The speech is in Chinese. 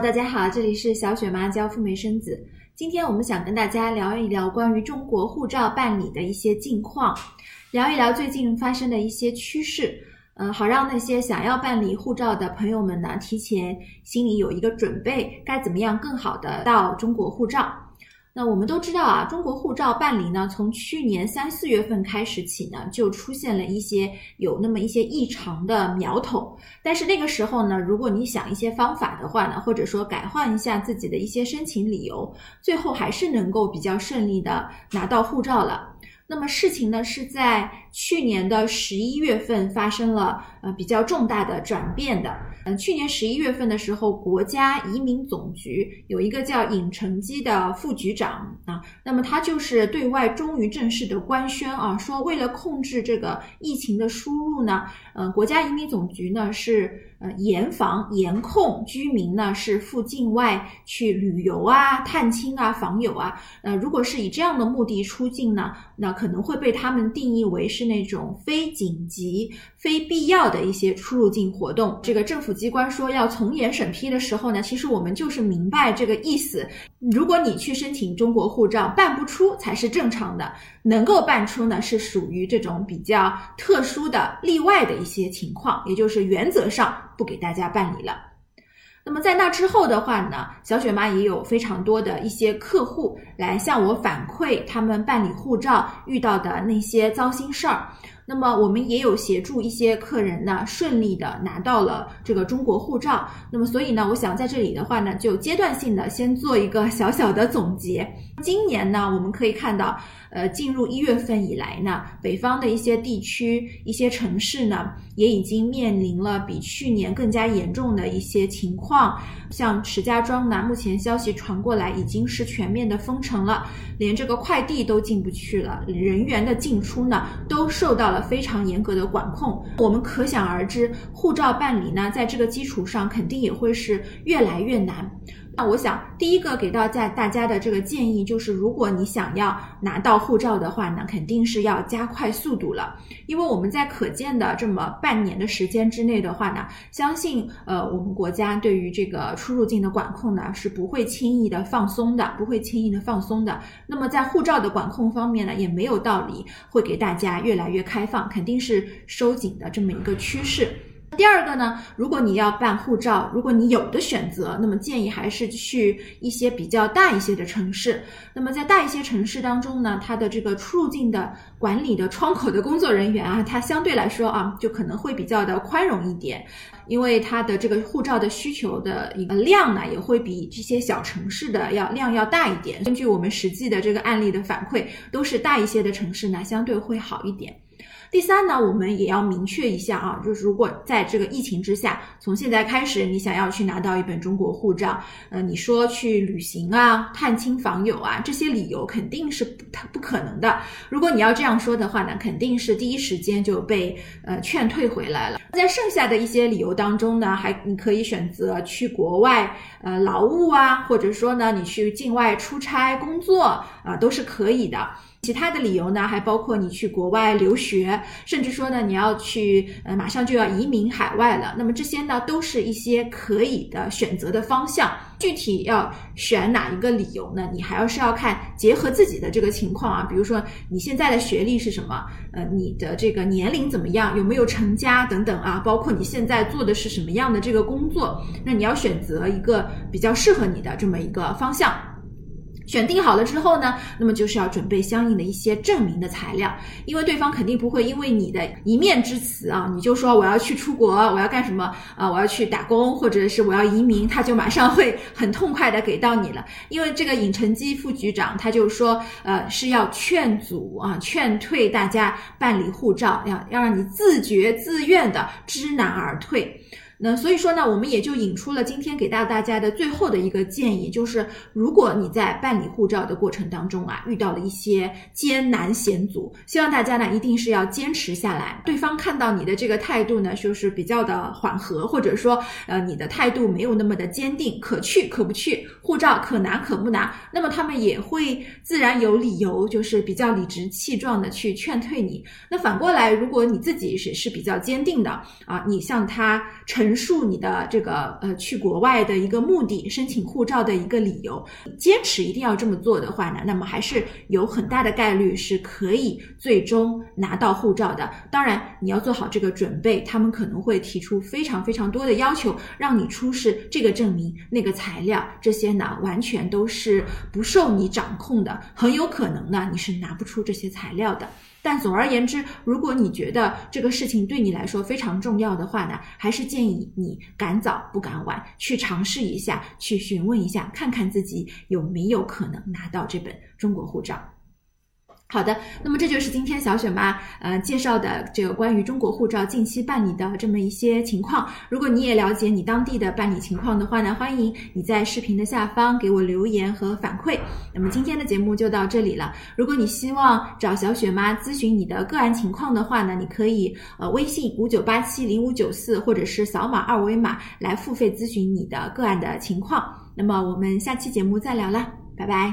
大家好，这里是小雪妈教赴美生子。今天我们想跟大家聊一聊关于中国护照办理的一些近况，聊一聊最近发生的一些趋势，呃，好让那些想要办理护照的朋友们呢，提前心里有一个准备，该怎么样更好的到中国护照。那我们都知道啊，中国护照办理呢，从去年三四月份开始起呢，就出现了一些有那么一些异常的苗头。但是那个时候呢，如果你想一些方法的话呢，或者说改换一下自己的一些申请理由，最后还是能够比较顺利的拿到护照了。那么事情呢，是在去年的十一月份发生了呃比较重大的转变的。嗯，去年十一月份的时候，国家移民总局有一个叫尹成基的副局长啊，那么他就是对外终于正式的官宣啊，说为了控制这个疫情的输入呢，嗯，国家移民总局呢是。呃，严防严控居民呢是赴境外去旅游啊、探亲啊、访友啊。呃，如果是以这样的目的出境呢，那可能会被他们定义为是那种非紧急、非必要的一些出入境活动。这个政府机关说要从严审批的时候呢，其实我们就是明白这个意思。如果你去申请中国护照办不出才是正常的，能够办出呢是属于这种比较特殊的例外的一些情况，也就是原则上。不给大家办理了。那么在那之后的话呢，小雪妈也有非常多的一些客户来向我反馈他们办理护照遇到的那些糟心事儿。那么我们也有协助一些客人呢，顺利的拿到了这个中国护照。那么所以呢，我想在这里的话呢，就阶段性的先做一个小小的总结。今年呢，我们可以看到，呃，进入一月份以来呢，北方的一些地区、一些城市呢，也已经面临了比去年更加严重的一些情况。像石家庄呢，目前消息传过来，已经是全面的封城了，连这个快递都进不去了，人员的进出呢，都受到了非常严格的管控。我们可想而知，护照办理呢，在这个基础上，肯定也会是越来越难。那我想，第一个给到在大家的这个建议就是，如果你想要拿到护照的话呢，肯定是要加快速度了。因为我们在可见的这么半年的时间之内的话呢，相信呃我们国家对于这个出入境的管控呢是不会轻易的放松的，不会轻易的放松的。那么在护照的管控方面呢，也没有道理会给大家越来越开放，肯定是收紧的这么一个趋势。第二个呢，如果你要办护照，如果你有的选择，那么建议还是去一些比较大一些的城市。那么在大一些城市当中呢，它的这个出入境的管理的窗口的工作人员啊，它相对来说啊，就可能会比较的宽容一点，因为它的这个护照的需求的一个量呢，也会比这些小城市的要量要大一点。根据我们实际的这个案例的反馈，都是大一些的城市呢，相对会好一点。第三呢，我们也要明确一下啊，就是如果在这个疫情之下，从现在开始，你想要去拿到一本中国护照，呃，你说去旅行啊、探亲访友啊，这些理由肯定是不不可能的。如果你要这样说的话呢，肯定是第一时间就被呃劝退回来了。在剩下的一些理由当中呢，还你可以选择去国外呃劳务啊，或者说呢，你去境外出差工作啊，都是可以的。其他的理由呢，还包括你去国外留学，甚至说呢，你要去呃，马上就要移民海外了。那么这些呢，都是一些可以的选择的方向。具体要选哪一个理由呢？你还要是要看结合自己的这个情况啊，比如说你现在的学历是什么，呃，你的这个年龄怎么样，有没有成家等等啊，包括你现在做的是什么样的这个工作，那你要选择一个比较适合你的这么一个方向。选定好了之后呢，那么就是要准备相应的一些证明的材料，因为对方肯定不会因为你的一面之词啊，你就说我要去出国，我要干什么啊，我要去打工，或者是我要移民，他就马上会 很痛快的给到你了。因为这个尹成基副局长他就说，呃，是要劝阻啊，劝退大家办理护照，要要让你自觉自愿的知难而退。那所以说呢，我们也就引出了今天给到大家的最后的一个建议，就是如果你在办理护照的过程当中啊，遇到了一些艰难险阻，希望大家呢一定是要坚持下来。对方看到你的这个态度呢，就是比较的缓和，或者说呃你的态度没有那么的坚定，可去可不去，护照可拿可不拿，那么他们也会自然有理由，就是比较理直气壮的去劝退你。那反过来，如果你自己是是比较坚定的啊，你向他承陈述你的这个呃去国外的一个目的，申请护照的一个理由，坚持一定要这么做的话呢，那么还是有很大的概率是可以最终拿到护照的。当然，你要做好这个准备，他们可能会提出非常非常多的要求，让你出示这个证明、那个材料，这些呢完全都是不受你掌控的，很有可能呢你是拿不出这些材料的。但总而言之，如果你觉得这个事情对你来说非常重要的话呢，还是建议你赶早不赶晚，去尝试一下，去询问一下，看看自己有没有可能拿到这本中国护照。好的，那么这就是今天小雪妈呃介绍的这个关于中国护照近期办理的这么一些情况。如果你也了解你当地的办理情况的话呢，欢迎你在视频的下方给我留言和反馈。那么今天的节目就到这里了。如果你希望找小雪妈咨询你的个案情况的话呢，你可以呃微信五九八七零五九四，或者是扫码二维码来付费咨询你的个案的情况。那么我们下期节目再聊了，拜拜。